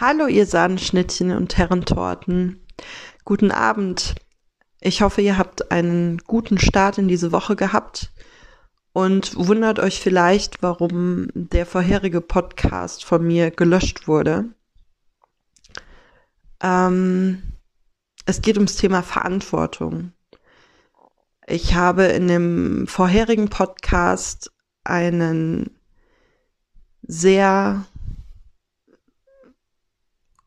Hallo, ihr Sahnenschnittchen und Herrentorten. Guten Abend. Ich hoffe, ihr habt einen guten Start in diese Woche gehabt und wundert euch vielleicht, warum der vorherige Podcast von mir gelöscht wurde. Ähm, es geht ums Thema Verantwortung. Ich habe in dem vorherigen Podcast einen sehr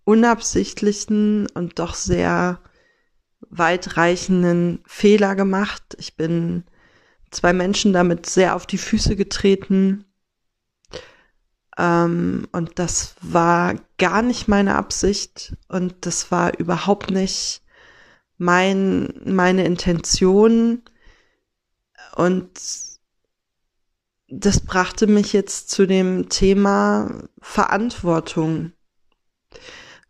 unabsichtlichen und doch sehr weitreichenden Fehler gemacht. Ich bin zwei Menschen damit sehr auf die Füße getreten. Ähm, und das war gar nicht meine Absicht und das war überhaupt nicht mein, meine Intention. Und das brachte mich jetzt zu dem Thema Verantwortung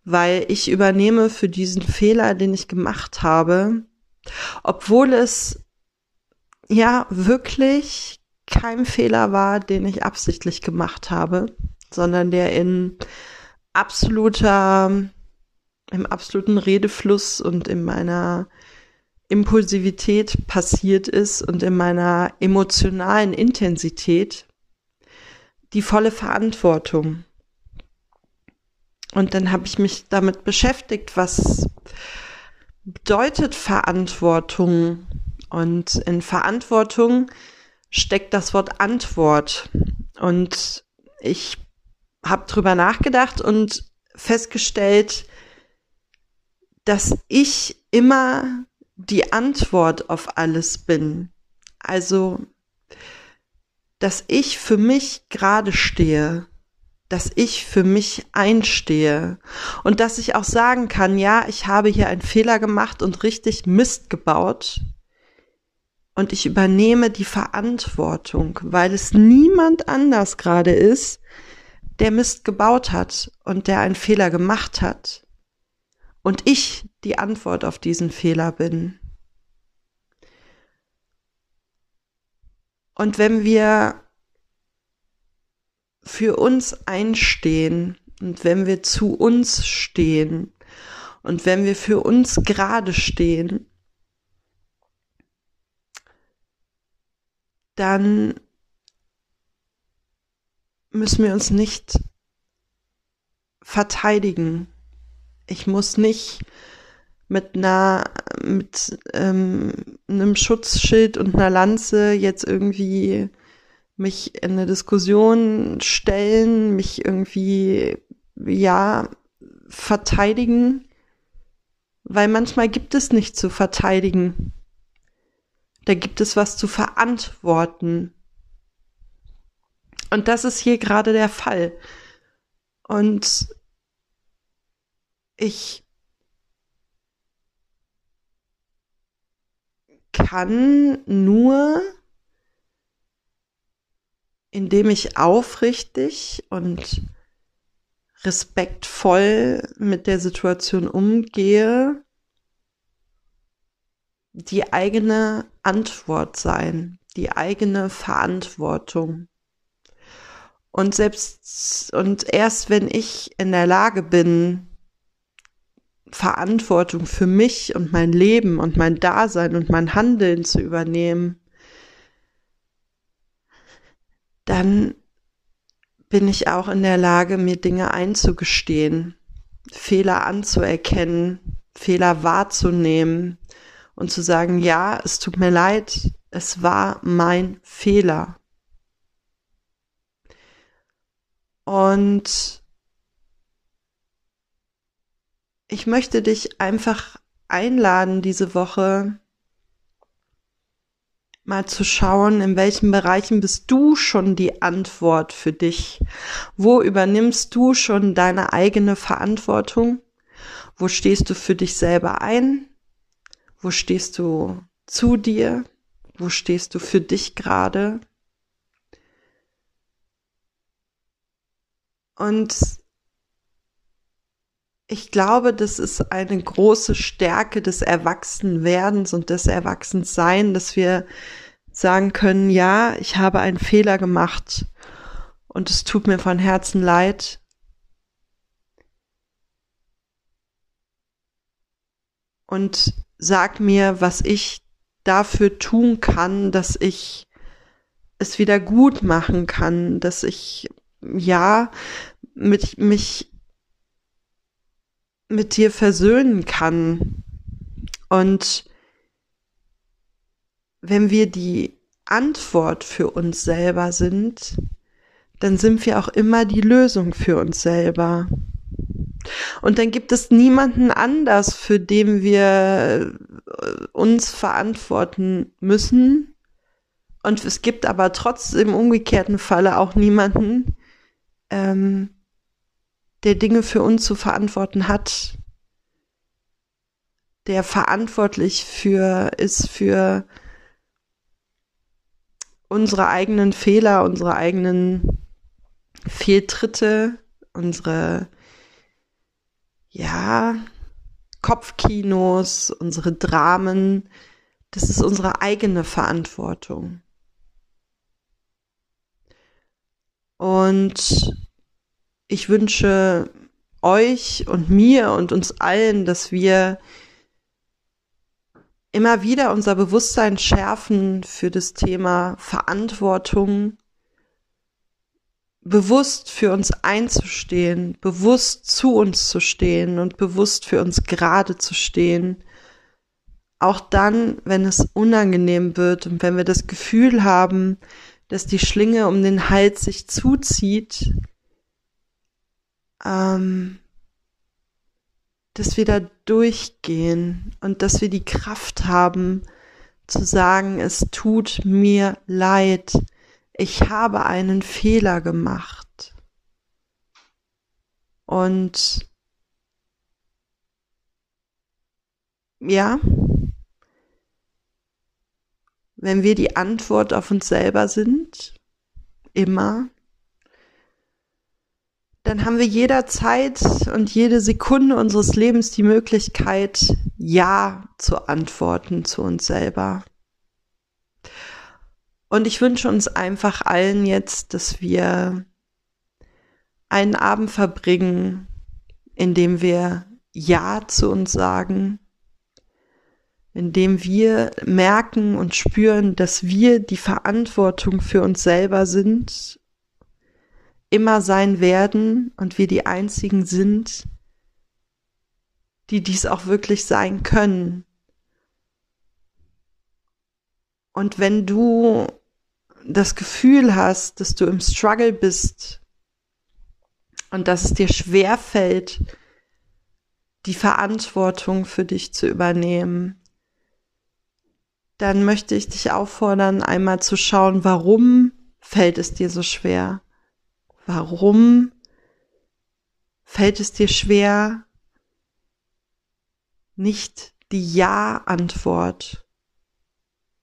weil ich übernehme für diesen Fehler, den ich gemacht habe, obwohl es ja wirklich kein Fehler war, den ich absichtlich gemacht habe, sondern der in absoluter, im absoluten Redefluss und in meiner Impulsivität passiert ist und in meiner emotionalen Intensität die volle Verantwortung. Und dann habe ich mich damit beschäftigt, was bedeutet Verantwortung. Und in Verantwortung steckt das Wort Antwort. Und ich habe drüber nachgedacht und festgestellt, dass ich immer die Antwort auf alles bin. Also, dass ich für mich gerade stehe, dass ich für mich einstehe. Und dass ich auch sagen kann, ja, ich habe hier einen Fehler gemacht und richtig Mist gebaut. Und ich übernehme die Verantwortung, weil es niemand anders gerade ist, der Mist gebaut hat und der einen Fehler gemacht hat. Und ich die Antwort auf diesen Fehler bin. Und wenn wir für uns einstehen und wenn wir zu uns stehen und wenn wir für uns gerade stehen, dann müssen wir uns nicht verteidigen. Ich muss nicht mit einer mit ähm, einem Schutzschild und einer Lanze jetzt irgendwie mich in eine Diskussion stellen, mich irgendwie, ja, verteidigen, weil manchmal gibt es nicht zu verteidigen. Da gibt es was zu verantworten. Und das ist hier gerade der Fall. Und ich kann nur indem ich aufrichtig und respektvoll mit der Situation umgehe, die eigene Antwort sein, die eigene Verantwortung. Und selbst und erst wenn ich in der Lage bin, Verantwortung für mich und mein Leben und mein Dasein und mein Handeln zu übernehmen, dann bin ich auch in der Lage, mir Dinge einzugestehen, Fehler anzuerkennen, Fehler wahrzunehmen und zu sagen, ja, es tut mir leid, es war mein Fehler. Und ich möchte dich einfach einladen, diese Woche mal zu schauen, in welchen Bereichen bist du schon die Antwort für dich? Wo übernimmst du schon deine eigene Verantwortung? Wo stehst du für dich selber ein? Wo stehst du zu dir? Wo stehst du für dich gerade? Und ich glaube, das ist eine große Stärke des Erwachsenwerdens und des Erwachsensseins, dass wir sagen können, ja, ich habe einen Fehler gemacht und es tut mir von Herzen leid. Und sag mir, was ich dafür tun kann, dass ich es wieder gut machen kann, dass ich ja mit mich mit dir versöhnen kann. Und wenn wir die Antwort für uns selber sind, dann sind wir auch immer die Lösung für uns selber. Und dann gibt es niemanden anders, für den wir äh, uns verantworten müssen. Und es gibt aber trotzdem im umgekehrten Falle auch niemanden, ähm, der Dinge für uns zu verantworten hat, der verantwortlich für ist für unsere eigenen Fehler, unsere eigenen Fehltritte, unsere ja, Kopfkinos, unsere Dramen, das ist unsere eigene Verantwortung. Und ich wünsche euch und mir und uns allen, dass wir immer wieder unser Bewusstsein schärfen für das Thema Verantwortung bewusst für uns einzustehen, bewusst zu uns zu stehen und bewusst für uns gerade zu stehen. Auch dann, wenn es unangenehm wird und wenn wir das Gefühl haben, dass die Schlinge um den Hals sich zuzieht, ähm, dass wir da durchgehen und dass wir die Kraft haben zu sagen, es tut mir leid, ich habe einen Fehler gemacht. Und ja, wenn wir die Antwort auf uns selber sind, immer, dann haben wir jederzeit und jede Sekunde unseres Lebens die Möglichkeit, Ja zu antworten zu uns selber. Und ich wünsche uns einfach allen jetzt, dass wir einen Abend verbringen, in dem wir Ja zu uns sagen, in dem wir merken und spüren, dass wir die Verantwortung für uns selber sind, immer sein werden und wir die einzigen sind, die dies auch wirklich sein können. Und wenn du das Gefühl hast, dass du im Struggle bist und dass es dir schwer fällt, die Verantwortung für dich zu übernehmen, dann möchte ich dich auffordern, einmal zu schauen, warum fällt es dir so schwer? Warum fällt es dir schwer, nicht die Ja-Antwort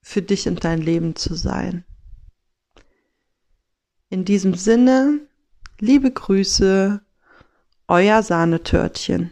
für dich und dein Leben zu sein? In diesem Sinne, liebe Grüße, euer Sahnetörtchen.